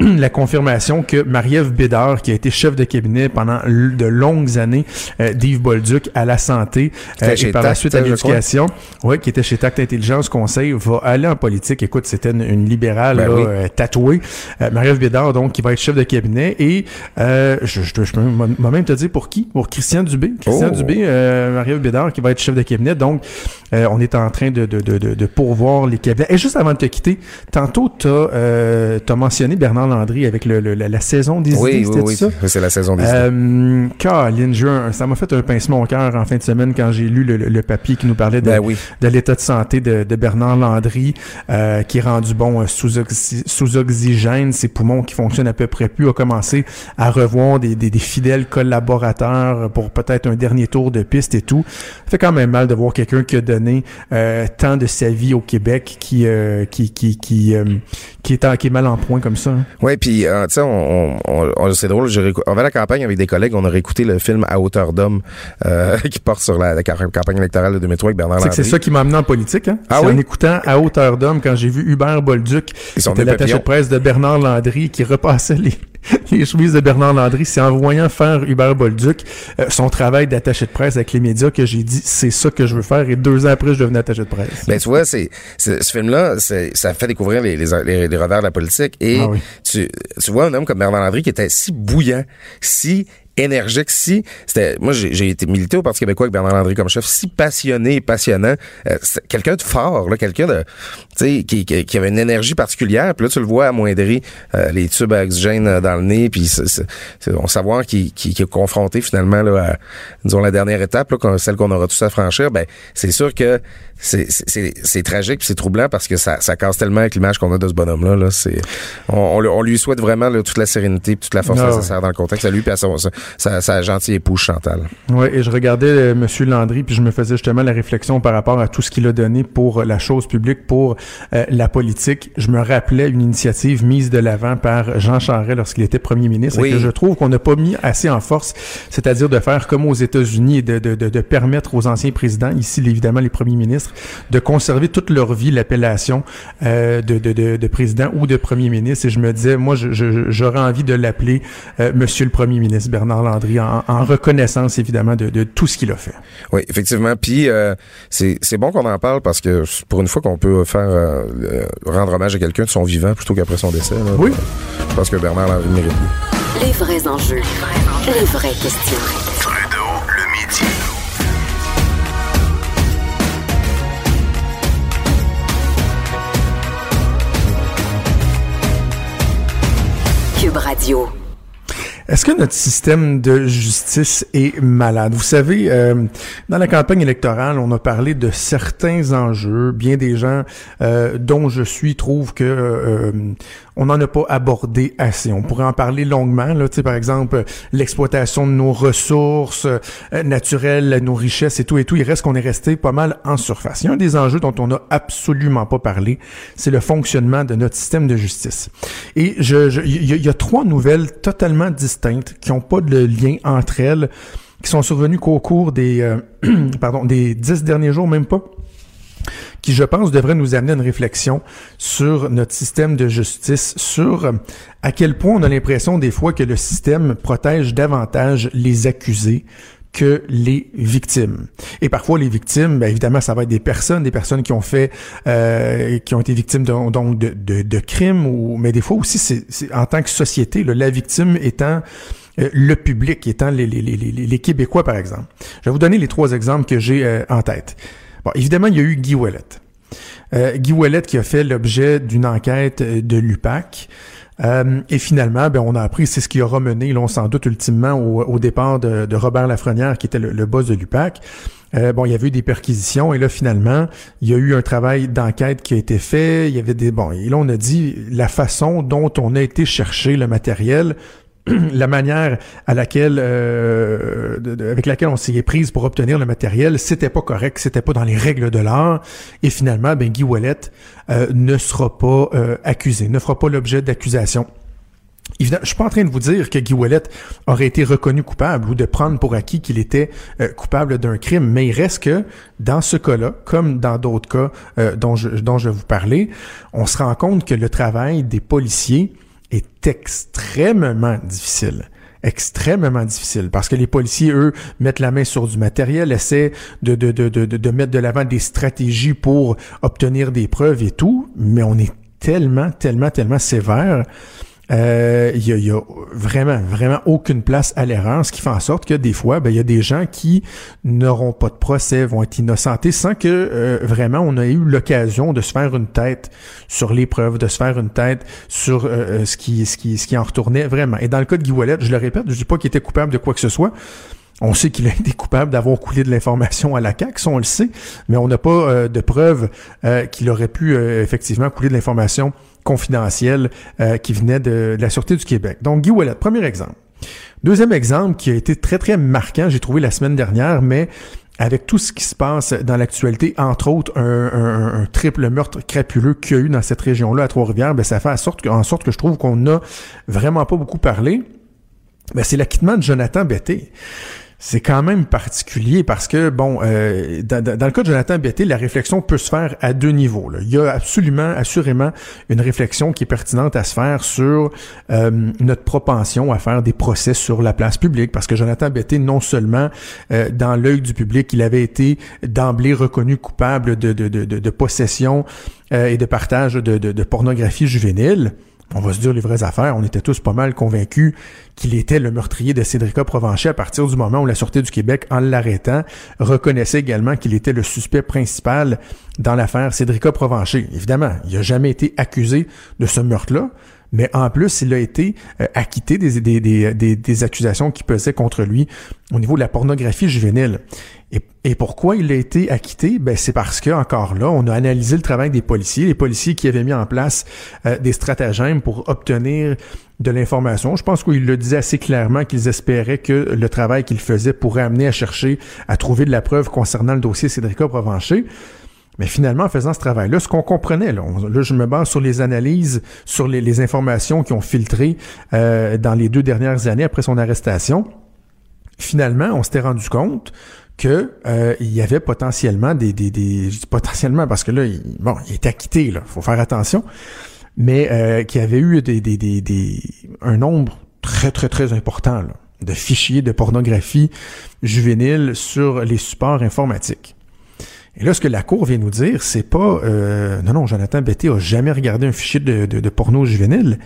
la confirmation que Marie-Ève Bédard, qui a été chef de cabinet pendant de longues années euh, d'Yves Bolduc à la santé euh, et par la suite à l'éducation, ouais, qui était chez Tact Intelligence Conseil, va aller en politique. Écoute, c'était une, une libérale Ben là, oui. euh, tatouée. Euh, Marie-Ève Bédard, donc, qui va être chef de cabinet. Et euh, je, je, je peux m- moi-même te dire pour qui? Pour Christian Dubé. Christian Oh. Dubé, euh, Marie-Ève Bédard, qui va être chef de cabinet. Donc, euh, on est en train de, de, de, de, de pourvoir les cabinets. Et juste avant de te quitter, tantôt, tu as, mentionné Bernard Landry avec le, le- la, la saison des Oui, idées, oui, ça? C'est la saison des idées. Euh, Caroline, eu un- ça m'a fait un pincement au cœur en fin de semaine quand j'ai lu le, papier qui nous parlait de, Ben oui. de l'état de santé de, de Bernard Landry, euh, qui est rendu bon euh, sous, oxy- sous oxygène, ses poumons qui fonctionnent à peu près plus, a commencé à revoir des, des, des fidèles collaborateurs pour peut-être un dernier tour de piste et tout. Ça fait quand même mal de voir quelqu'un qui a donné euh, tant de sa vie au Québec qui qui qui qui, qui, est en- qui est mal en point comme ça. hein. Oui, puis euh, tu sais, on, on, on- c'est drôle. on va la campagne avec des collègues. On a réécouté le film À hauteur d'homme euh, qui porte sur la, la ca- campagne électorale de 2003 avec Bernard que c'est Landry. ça qui m'a amené en politique. Hein? Ah oui? en écoutant à hauteur d'homme quand j'ai vu Hubert Bolduc, Ils sont qui était des l'attaché de presse de Bernard Landry, qui repassait les, les chemises de Bernard Landry. C'est en voyant faire Hubert Bolduc euh, son travail d'attaché de presse avec les médias que j'ai dit c'est ça que je veux faire. Et deux ans après, je devenais attaché de presse. Ben tu vois, c'est, ce film-là, c'est, ça fait découvrir les, les, les, les revers de la politique. Et Ah oui. tu, tu vois un homme comme Bernard Landry qui était si bouillant, si énergique, si c'était moi j'ai, été milité au Parti québécois avec Bernard Landry comme chef, si passionné et passionnant, euh, quelqu'un de fort, quelqu'un de qui, qui, qui avait une énergie particulière, puis là tu le vois amoindri euh, les tubes à oxygène euh, dans le nez, puis on savoir qu'il, qu'il, qu'il est confronté finalement là à disons la dernière étape là, celle qu'on aura tous à franchir, ben c'est sûr que c'est, tragique c'est troublant parce que ça, ça casse tellement avec l'image qu'on a de ce bonhomme-là. Là. C'est, on, on, lui souhaite vraiment là, toute la sérénité et toute la force Ah nécessaire dans le contexte à lui puis à son, sa, sa, sa gentille épouse Chantal. Oui, et je regardais euh, Monsieur Landry, puis je me faisais justement la réflexion par rapport à tout ce qu'il a donné pour la chose publique, pour euh, la politique. Je me rappelais une initiative mise de l'avant par Jean Charest lorsqu'il était premier ministre, Oui. et que je trouve qu'on n'a pas mis assez en force, c'est-à-dire de faire comme aux États-Unis et de, de, de, de permettre aux anciens présidents, ici évidemment les premiers ministres, de conserver toute leur vie l'appellation euh, de, de, de, de président ou de premier ministre. Et je me disais, moi, j'aurais envie de l'appeler euh, Monsieur le Premier ministre Bernard Landry, en, en reconnaissance évidemment de, de tout ce qu'il a fait. Oui, effectivement. Puis euh, c'est, c'est bon qu'on en parle parce que c'est pour une fois qu'on peut faire rendre hommage à quelqu'un de son vivant plutôt qu'après son décès. là. Oui. Je pense que Bernard Landry mérite. mieux. Les vrais enjeux. Les vraies questions. Radio. Est-ce que notre système de justice est malade? Vous savez, euh, dans la campagne électorale, on a parlé de certains enjeux. Bien des gens euh, dont je suis trouvent que euh, on n'en a pas abordé assez. On pourrait en parler longuement. Là, par exemple, l'exploitation de nos ressources euh, naturelles, nos richesses et tout et tout. Il reste qu'on est resté pas mal en surface. Il y a un des enjeux dont on n'a absolument pas parlé, c'est le fonctionnement de notre système de justice. Et je, je- il y, y a trois nouvelles totalement distinctes qui n'ont pas de lien entre elles qui sont survenus qu'au cours des, euh, pardon, des dix derniers jours, même pas, qui, je pense, devrait nous amener à une réflexion sur notre système de justice, sur euh, à quel point on a l'impression des fois que le système protège davantage les accusés que les victimes. Et parfois, les victimes, bien évidemment, ça va être des personnes, des personnes qui ont fait, euh, qui ont été victimes de, donc de, de, de, crimes, ou, mais des fois aussi, c'est en tant que société, là, la victime étant euh, le public, étant les, les, les, les, Québécois, par exemple. Je vais vous donner les trois exemples que j'ai euh, en tête. Bon, évidemment, il y a eu Guy Ouellet. Euh, Guy Ouellet qui a fait l'objet d'une enquête de l'UPAC. Euh, et finalement, ben, on a appris, c'est ce qui aura mené, là, on s'en doute ultimement, au, départ de, Robert Lafrenière, qui était le, boss de l'UPAC. Euh, bon, il y avait eu des perquisitions et là, finalement, il y a eu un travail d'enquête qui a été fait. Il y avait des... Bon, et là, on a dit la façon dont on a été chercher le matériel la manière à laquelle euh, avec laquelle on s'y est prise pour obtenir le matériel, c'était pas correct, c'était pas dans les règles de l'art. Et finalement, ben Guy Wallet euh, ne sera pas euh, accusé, ne fera pas l'objet d'accusation. Évidemment, je suis pas en train de vous dire que Guy Wallet aurait été reconnu coupable ou de prendre pour acquis qu'il était coupable d'un crime, mais il reste que dans ce cas-là, comme dans d'autres cas dont, je, dont je vais vous parler, on se rend compte que le travail des policiers est extrêmement difficile. Extrêmement difficile. Parce que les policiers, eux, mettent la main sur du matériel, essaient de, de, de, de, de mettre de l'avant des stratégies pour obtenir des preuves et tout, mais on est tellement, tellement, tellement sévère euh, il y, a, vraiment, vraiment aucune place à l'erreur, ce qui fait en sorte que des fois, ben, il y a des gens qui n'auront pas de procès, vont être innocentés sans que euh, vraiment on ait eu l'occasion de se faire une tête sur les preuves, de se faire une tête sur euh, ce qui, ce qui, ce qui en retournait vraiment. Et dans le cas de Guy Wallet, je le répète, je dis pas qu'il était coupable de quoi que ce soit. On sait qu'il a été coupable d'avoir coulé de l'information à la CAQ, ça on le sait, mais on n'a pas de preuves qu'il aurait pu effectivement couler de l'information confidentiel euh, qui venait de, la Sûreté du Québec. Donc, Guy Ouellet, premier exemple. Deuxième exemple qui a été très, très marquant, j'ai trouvé la semaine dernière, mais avec tout ce qui se passe dans l'actualité, entre autres un, triple meurtre crapuleux qu'il y a eu dans cette région-là à Trois-Rivières, ben, ça fait en sorte, en sorte que je trouve qu'on n'a vraiment pas beaucoup parlé. Ben, c'est l'acquittement de Jonathan Betté c'est quand même particulier parce que, bon, euh, dans, le cas de Jonathan Betté, la réflexion peut se faire à deux niveaux. Il y a absolument, assurément, une réflexion qui est pertinente à se faire sur euh, notre propension à faire des procès sur la place publique, parce que Jonathan Betté, non seulement euh, dans l'œil du public, il avait été d'emblée reconnu coupable de, de, de, de possession et de partage de pornographie juvénile, on va se dire les vraies affaires, on était tous pas mal convaincus qu'il était le meurtrier de Cédrica Provencher à partir du moment où la Sûreté du Québec, en l'arrêtant, reconnaissait également qu'il était le suspect principal dans l'affaire Cédrica Provencher. Évidemment, il n'a jamais été accusé de ce meurtre-là, mais en plus, il a été euh, acquitté des, des, des, des, accusations qui pesaient contre lui au niveau de la pornographie juvénile. Et, pourquoi il a été acquitté? Ben, c'est parce que, encore là, on a analysé le travail des policiers, les policiers qui avaient mis en place euh, des stratagèmes pour obtenir de l'information. Je pense qu'il le disait assez clairement qu'ils espéraient que le travail qu'ils faisaient pourrait amener à chercher à trouver de la preuve concernant le dossier Cédrica Provencher. Mais finalement, en faisant ce travail-là, ce qu'on comprenait, là, là, je me base sur les analyses, sur les, informations qui ont filtré euh, dans les deux dernières années après son arrestation. Finalement, on s'était rendu compte que euh, il y avait potentiellement des, des, des je dis potentiellement parce que là, il, bon, il est acquitté, là, faut faire attention, mais euh, qu'il y avait eu des, des, des, des, un nombre très très très important de fichiers de pornographie juvénile sur les supports informatiques. Et là, ce que la Cour vient nous dire, c'est pas euh, non, non, Jonathan Betté a jamais regardé un fichier de, de, de, porno juvénile.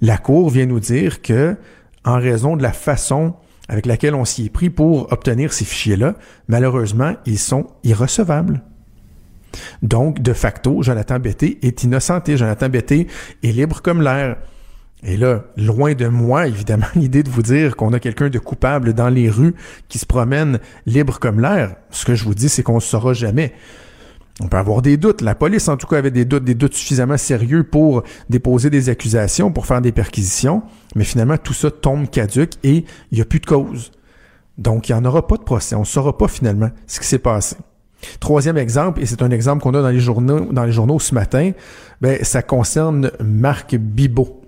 La Cour vient nous dire que, en raison de la façon avec laquelle on s'y est pris pour obtenir ces fichiers-là, malheureusement, ils sont irrecevables. Donc, de facto, Jonathan Betté est innocenté. Jonathan Betté est libre comme l'air. Et là, loin de moi, évidemment, l'idée de vous dire qu'on a quelqu'un de coupable dans les rues qui se promène libre comme l'air. Ce que je vous dis, c'est qu'on ne saura jamais. On peut avoir des doutes. La police, en tout cas, avait des doutes, des doutes suffisamment sérieux pour déposer des accusations, pour faire des perquisitions. Mais finalement, tout ça tombe caduque et il n'y a plus de cause. Donc, il n'y en aura pas de procès. On ne saura pas finalement ce qui s'est passé. Troisième exemple, et c'est un exemple qu'on a dans les journaux, dans les journaux ce matin, ben, ça concerne Marc Bibot.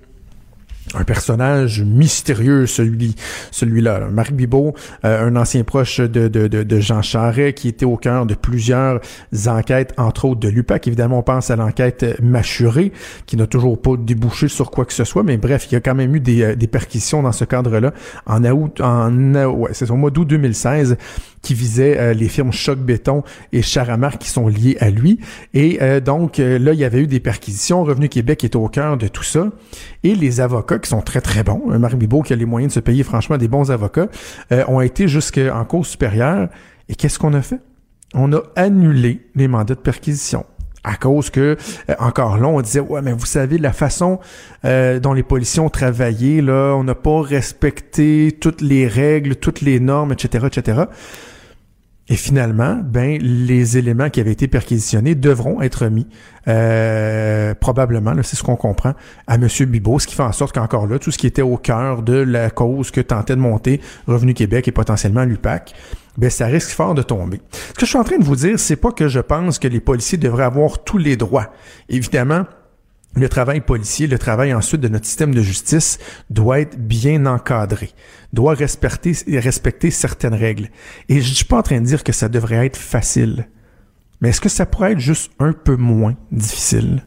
Un personnage mystérieux, celui, celui-là. Marc Bibot, euh, un ancien proche de, de, de, Jean Charest, qui était au cœur de plusieurs enquêtes, entre autres de l'UPAC. Évidemment, on pense à l'enquête Machuré, qui n'a toujours pas débouché sur quoi que ce soit, mais bref, il y a quand même eu des, euh, des perquisitions dans ce cadre-là en août, en, ouais, c'est au mois d'août 2016 qui visait euh, les firmes Choc Béton et Charamar qui sont liées à lui. Et euh, donc euh, là, il y avait eu des perquisitions. Revenu Québec est au cœur de tout ça. Et les avocats qui sont très très bons, Marie Bibot qui a les moyens de se payer franchement des bons avocats, ont été jusqu'en cause supérieure. Et qu'est-ce qu'on a fait? On a annulé les mandats de perquisition à cause que encore là on disait ouais mais vous savez la façon dont les policiers ont travaillé là on n'a pas respecté toutes les règles toutes les normes etc etc et finalement, ben les éléments qui avaient été perquisitionnés devront être mis, euh, probablement, c'est ce qu'on comprend, à M. Bibot, ce qui fait en sorte qu'encore là, tout ce qui était au cœur de la cause que tentait de monter Revenu Québec et potentiellement l'UPAC, ben ça risque fort de tomber. Ce que je suis en train de vous dire, c'est pas que je pense que les policiers devraient avoir tous les droits. Évidemment, le travail policier, le travail ensuite de notre système de justice doit être bien encadré, doit respecter, respecter certaines règles. Et je suis pas en train de dire que ça devrait être facile, mais est-ce que ça pourrait être juste un peu moins difficile?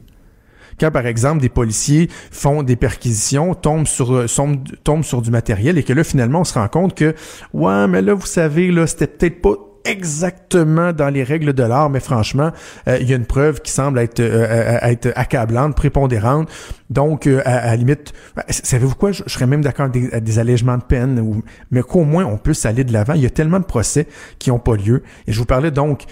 Quand, par exemple, des policiers font des perquisitions, tombent sur, tombent sur du matériel et que là, finalement, on se rend compte que, ouais, mais là, vous savez, là, c'était peut-être pas exactement dans les règles de l'art, mais franchement, euh, il y a une preuve qui semble être, euh, euh, être accablante, prépondérante. Donc, à, à, limite, ben, savez-vous quoi, je, serais même d'accord avec des, allègements de peine, ou, mais qu'au moins on puisse aller de l'avant. Il y a tellement de procès qui n'ont pas lieu. Et je vous parlais donc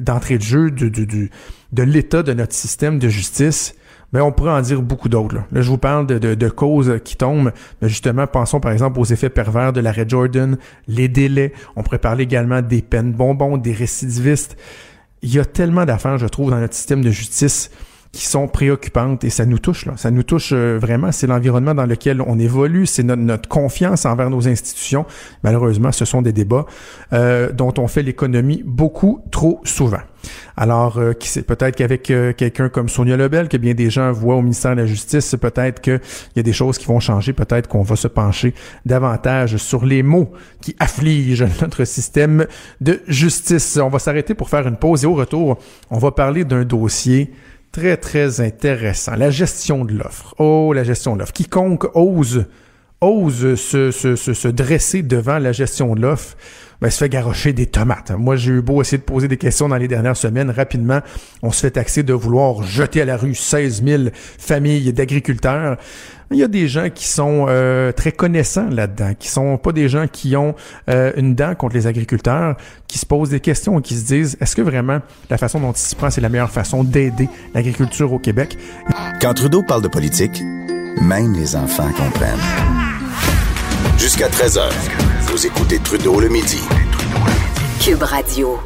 d'entrée de jeu du, du, du de l'état de notre système de justice mais on pourrait en dire beaucoup d'autres. Là. je vous parle de, de, causes qui tombent. Mais justement, pensons par exemple aux effets pervers de l'arrêt Jordan, les délais. On pourrait parler également des peines bonbons, des récidivistes. Il y a tellement d'affaires, je trouve, dans notre système de justice qui sont préoccupantes et ça nous touche. Là. Ça nous touche euh, vraiment. C'est l'environnement dans lequel on évolue, c'est notre, notre, confiance envers nos institutions. Malheureusement, ce sont des débats euh, dont on fait l'économie beaucoup trop souvent. Alors, euh, qui peut-être qu'avec euh, quelqu'un comme Sonia Lebel, que bien des gens voient au ministère de la Justice, peut-être qu'il y a des choses qui vont changer, peut-être qu'on va se pencher davantage sur les mots qui affligent notre système de justice. On va s'arrêter pour faire une pause et au retour, on va parler d'un dossier très, très intéressant. La gestion de l'offre. Oh, la gestion de l'offre. Quiconque ose, ose se, se, se, se dresser devant la gestion de l'offre ben, se fait garrocher des tomates. Moi, j'ai eu beau essayer de poser des questions dans les dernières semaines. Rapidement, on se fait taxer de vouloir jeter à la rue 16 000 familles d'agriculteurs. Il y a des gens qui sont euh, très connaissants là-dedans, qui sont pas des gens qui ont euh, une dent contre les agriculteurs, qui se posent des questions et qui se disent est-ce que vraiment la façon dont il se prend, c'est la meilleure façon d'aider l'agriculture au Québec? Quand Trudeau parle de politique, même les enfants comprennent. Jusqu'à 13h. Vous écoutez Trudeau le midi. Cube Radio.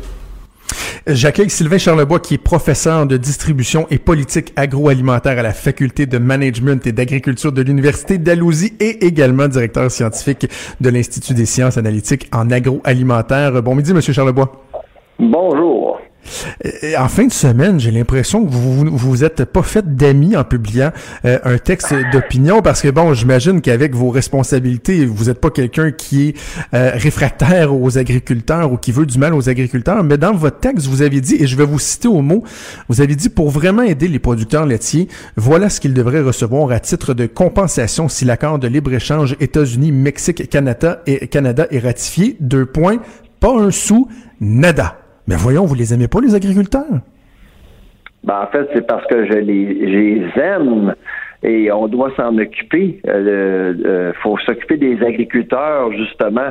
J'accueille Sylvain Charlebois, qui est professeur de distribution et politique agroalimentaire à la Faculté de Management et d'Agriculture de l'Université d'Alousie et également directeur scientifique de l'Institut des sciences analytiques en agroalimentaire. Bon midi, Monsieur Charlebois. Bonjour. En fin de semaine, j'ai l'impression que vous vous êtes pas fait d'amis en publiant euh, un texte d'opinion parce que bon, j'imagine qu'avec vos responsabilités, vous n'êtes pas quelqu'un qui est euh, réfractaire aux agriculteurs ou qui veut du mal aux agriculteurs, mais dans votre texte, vous avez dit, et je vais vous citer au mot, vous avez dit pour vraiment aider les producteurs laitiers, voilà ce qu'ils devraient recevoir à titre de compensation si l'accord de libre-échange États-Unis, Mexique, Canada et Canada est ratifié. Deux points, pas un sou, nada. Mais voyons, vous les aimez pas, les agriculteurs? Ben, en fait, c'est parce que je les, aime et on doit s'en occuper. Il euh, euh, faut s'occuper des agriculteurs, justement.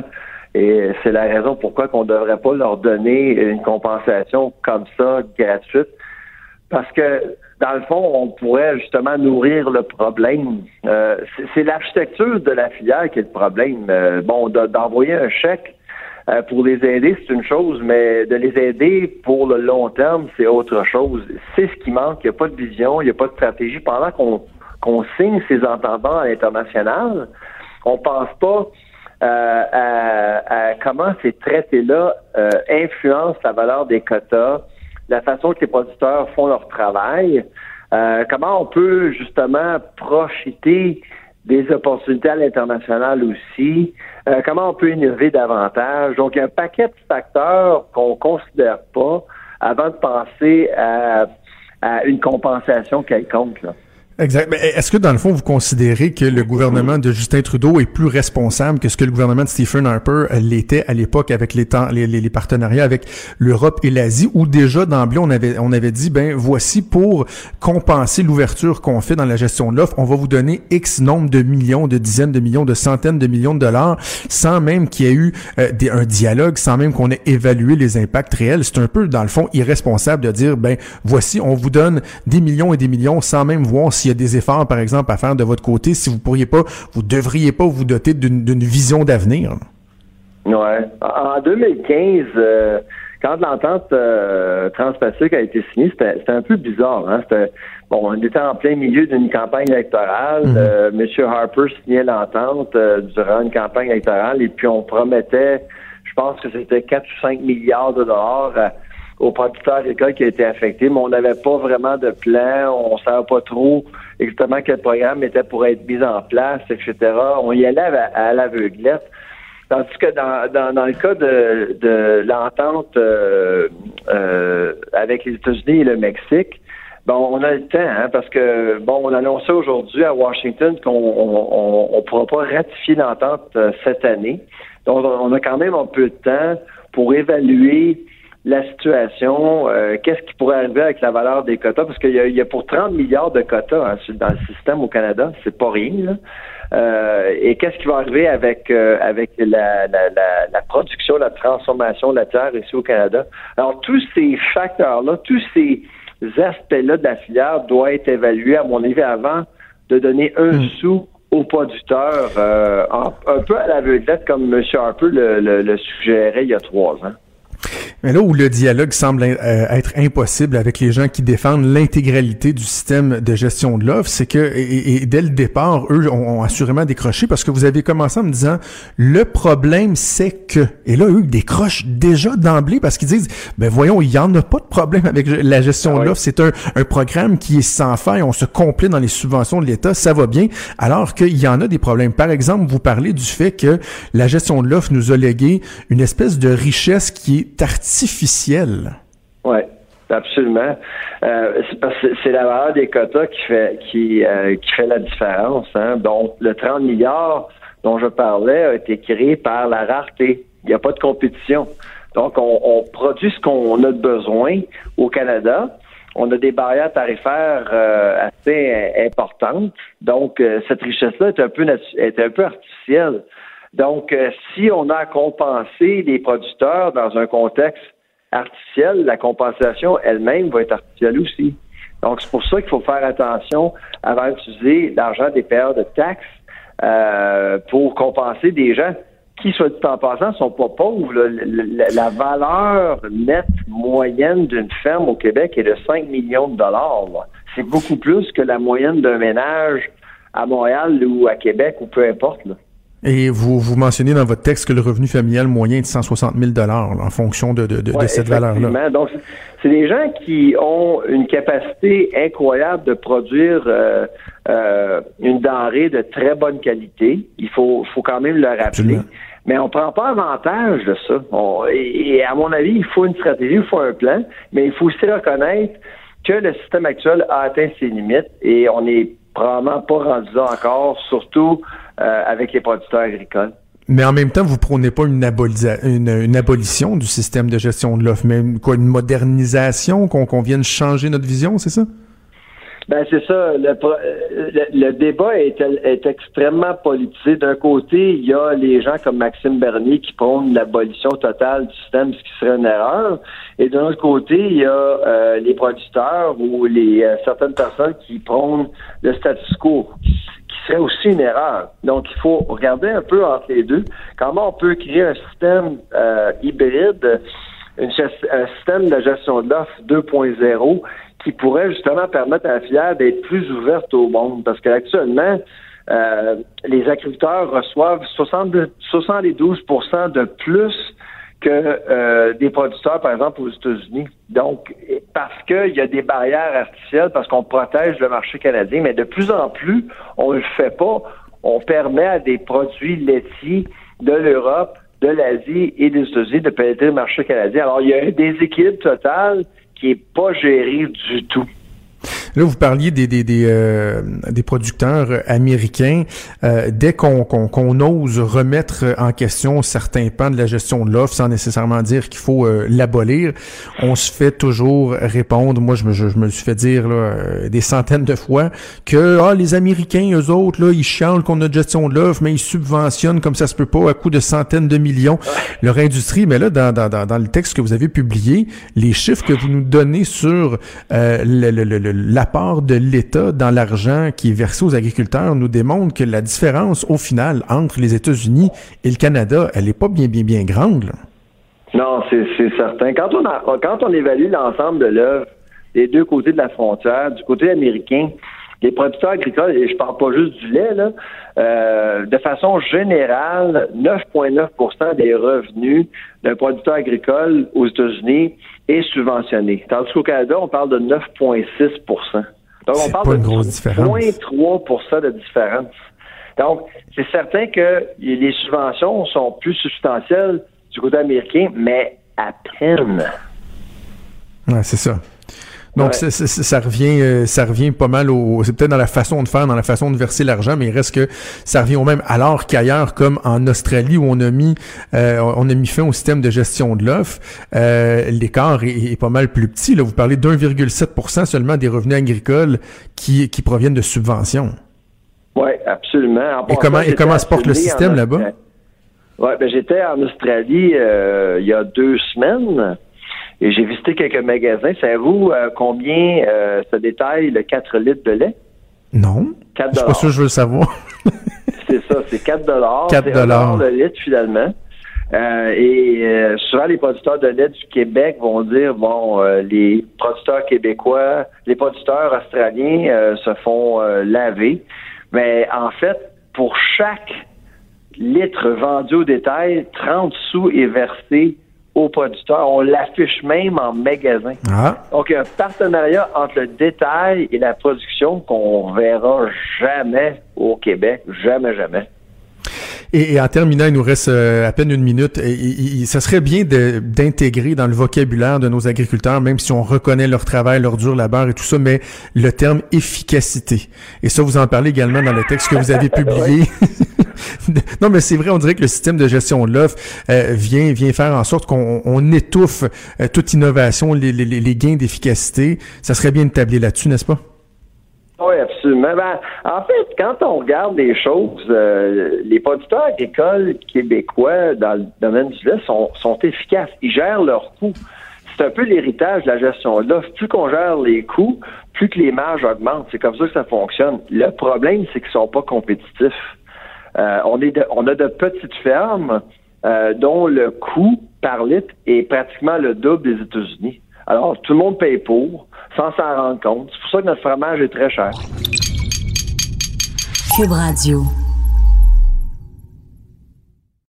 Et c'est la raison pourquoi qu'on ne devrait pas leur donner une compensation comme ça, gratuite. Parce que, dans le fond, on pourrait justement nourrir le problème. Euh, c'est l'architecture de la filière qui est le problème. bon, d'envoyer un chèque euh, pour les aider, c'est une chose, mais de les aider pour le long terme, c'est autre chose. C'est ce qui manque. Il n'y a pas de vision, il n'y a pas de stratégie. Pendant qu'on signe ces entendants à l'international, on pense pas euh, à, comment ces traités-là euh, influencent la valeur des quotas, la façon que les producteurs font leur travail. Comment on peut justement profiter des opportunités à l'international aussi? Euh, comment on peut innover davantage? Donc, il y a un paquet de facteurs qu'on considère pas avant de penser à, à une compensation quelconque. Là. Exact. Est-ce que dans le fond, vous considérez que le gouvernement de Justin Trudeau est plus responsable que ce que le gouvernement de Stephen Harper l'était à l'époque avec les, temps, les, les, partenariats avec l'Europe et l'Asie, où déjà d'emblée on avait on avait dit ben voici pour compenser l'ouverture qu'on fait dans la gestion de l'offre, on va vous donner X nombre de millions, de dizaines de millions, de centaines de millions de dollars, sans même qu'il y ait eu euh, un dialogue, sans même qu'on ait évalué les impacts réels. C'est un peu dans le fond irresponsable de dire ben voici on vous donne des millions et des millions sans même voir si y a des efforts, par exemple, à faire de votre côté si vous pourriez pas, vous devriez pas vous doter d'une vision d'avenir? Ouais. En 2015, euh, quand l'entente euh, transpacifique a été signée, c'était un peu bizarre. Hein? Bon, on était en plein milieu d'une campagne électorale. Mm-hmm. Euh, M. Harper signait l'entente durant une campagne électorale et puis on promettait, je pense que c'était 4 ou 5 milliards de dollars aux producteurs agricoles qui a été affectés, mais on n'avait pas vraiment de plan, on ne savait pas trop exactement quel programme était pour être mis en place, etc. On y allait à, l'aveuglette. Tandis que dans, le cas de, l'entente euh, euh, avec les États-Unis et le Mexique, bon, on a le temps, hein, parce que bon, on annonçait aujourd'hui à Washington qu'on on, on, pourra pas ratifier l'entente euh, cette année. Donc, on a quand même un peu de temps pour évaluer la situation, euh, qu'est-ce qui pourrait arriver avec la valeur des quotas, parce qu'il y, a pour 30 milliards de quotas hein, dans le système au Canada, c'est pas rien. Euh, et qu'est-ce qui va arriver avec euh, avec la, la, la, production, la transformation de la terre ici au Canada? Alors, tous ces facteurs-là, tous ces aspects-là de la filière doivent être évalués, à mon avis, avant de donner un hmm. sou aux producteurs, un peu à l'aveuglette, comme M. Harper le, le, le suggérait il y a trois ans. Mais là où le dialogue semble euh, être impossible avec les gens qui défendent l'intégralité du système de gestion de l'offre, c'est que et, dès le départ, eux ont, assurément décroché parce que vous avez commencé en me disant le problème c'est que et là eux décrochent déjà d'emblée parce qu'ils disent ben voyons il y en a pas de problème avec la gestion de ah l'offre, c'est un, un programme qui est sans faille, on se complète dans les subventions de l'État, ça va bien, alors qu'il y en a des problèmes. Par exemple, vous parlez du fait que la gestion de l'offre nous a légué une espèce de richesse qui est artificielle artificielle. Oui, absolument. Euh, c'est la valeur des quotas qui fait qui, euh, fait la différence. Hein. Donc, le 30 milliards dont je parlais a été créé par la rareté. Il n'y a pas de compétition. Donc, on, produit ce qu'on a besoin au Canada. On a des barrières tarifaires euh, assez importantes. Donc, cette richesse-là est est un peu artificielle. Donc, euh, si on a compensé les producteurs dans un contexte artificiel, la compensation elle-même va être artificielle aussi. Donc, c'est pour ça qu'il faut faire attention avant d'utiliser l'argent des payeurs de taxes euh, pour compenser des gens qui, soit dit en passant, sont pas pauvres. La, valeur nette moyenne d'une ferme au Québec est de 5 millions de dollars. C'est beaucoup plus que la moyenne d'un ménage à Montréal ou à Québec ou peu importe. Là. Et vous, vous mentionnez dans votre texte que le revenu familial moyen est de 160 000 en fonction de, de, de, cette valeur-là. Donc, c'est des gens qui ont une capacité incroyable de produire euh, euh, une denrée de très bonne qualité. Il faut, faut quand même le rappeler. Mais on prend pas avantage de ça. et, à mon avis, il faut une stratégie, il faut un plan, mais il faut aussi reconnaître que le système actuel a atteint ses limites et on n'est probablement pas rendu là encore, surtout euh, avec les producteurs agricoles. Mais en même temps, vous prônez pas une, une, abolition du système de gestion de l'offre, mais quoi, une modernisation, qu'on vienne changer notre vision, c'est ça? Ben c'est ça. Le, le, débat est, est, extrêmement politisé. D'un côté, il y a les gens comme Maxime Bernier qui prônent l'abolition totale du système, ce qui serait une erreur. Et d'un autre côté, il y a euh, les producteurs ou les euh, certaines personnes qui prônent le status quo, serait aussi une erreur. Donc, il faut regarder un peu entre les deux. Comment on peut créer un système euh, hybride, un système de gestion de l'offre 2.0 qui pourrait justement permettre à la filière d'être plus ouverte au monde? Parce qu'actuellement, euh, les agriculteurs reçoivent 72% de plus que euh, des producteurs, par exemple, aux États-Unis. Donc, parce qu'il y a des barrières artificielles, parce qu'on protège le marché canadien, mais de plus en plus, on ne le fait pas. On permet à des produits laitiers de l'Europe, de l'Asie et des États-Unis de pénétrer le marché canadien. Alors, il y a un déséquilibre total qui n'est pas géré du tout. Là, vous parliez des, des, des, euh, des producteurs américains. Euh, dès qu'on qu'on ose remettre en question certains pans de la gestion de l'offre, sans nécessairement dire qu'il faut euh, l'abolir, on se fait toujours répondre. Moi, je me, je, me suis fait dire là, des centaines de fois que ah, les Américains, eux autres, là, ils chialent qu'on a de gestion de l'offre, mais ils subventionnent comme ça se peut pas à coût de centaines de millions leur industrie. Mais là, dans, dans, dans, le texte que vous avez publié, les chiffres que vous nous donnez sur le, le, le, l'apport de l'État dans l'argent qui est versé aux agriculteurs nous démontre que la différence, au final, entre les États-Unis et le Canada, elle n'est pas bien, bien, bien grande. Non, c'est certain. Quand on, quand on évalue l'ensemble de l'œuvre des deux côtés de la frontière, du côté américain, les producteurs agricoles, et je parle pas juste du lait, là, euh, de façon générale, 9,9% des revenus d'un producteur agricole aux États-Unis est subventionné. Tandis qu'au Canada, on parle de 9,6% Donc, on parle de 0,3% de différence. Donc, c'est certain que les subventions sont plus substantielles du côté américain, mais à peine. Ouais, c'est ça. Donc ça revient, euh, ça revient pas mal au. C'est peut-être dans la façon de faire, dans la façon de verser l'argent, mais il reste que ça revient au même. Alors qu'ailleurs, comme en Australie où on a mis, euh, on a mis fin au système de gestion de l'offre, euh, l'écart est, pas mal plus petit. Là, vous parlez d'1,7% seulement des revenus agricoles qui qui proviennent de subventions. Oui, absolument. et comment et comment se porte le système là-bas? Ouais, ben j'étais en Australie il y a deux semaines. Et j'ai visité quelques magasins. Savez-vous euh, combien euh, ça détaille le 4 litres de lait? Non. 4 Je suis pas sûr que je veux le savoir. c'est ça, c'est 4 dollars. 4 dollars. le litre finalement. Euh, et euh, souvent, les producteurs de lait du Québec vont dire, bon, euh, les producteurs québécois, les producteurs australiens se font laver. Mais en fait, pour chaque litre vendu au détail, 30 sous est versé aux producteurs. On l'affiche même en magasin. Ah. Donc, il y a un partenariat entre le détail et la production qu'on verra jamais au Québec. Jamais, jamais. Et, en terminant, il nous reste euh, à peine une minute. Et, ça serait bien d'intégrer dans le vocabulaire de nos agriculteurs, même si on reconnaît leur travail, leur dur labeur et tout ça, mais le terme efficacité. Et ça, vous en parlez également dans le texte que vous avez publié. Non, mais c'est vrai, on dirait que le système de gestion de l'offre euh, vient, vient faire en sorte qu'on étouffe euh, toute innovation, les, gains d'efficacité. Ça serait bien de tabler là-dessus, n'est-ce pas? Oui, absolument. Ben, en fait, quand on regarde les choses, euh, les producteurs agricoles québécois dans le domaine du lait sont, efficaces. Ils gèrent leurs coûts. C'est un peu l'héritage de la gestion de l'offre. Plus qu'on gère les coûts, plus que les marges augmentent. C'est comme ça que ça fonctionne. Le problème, c'est qu'ils sont pas compétitifs. Euh, on, a de petites fermes euh, dont le coût par litre est pratiquement le double des États-Unis. Alors, tout le monde paye pour, sans s'en rendre compte. C'est pour ça que notre fromage est très cher. Cube Radio.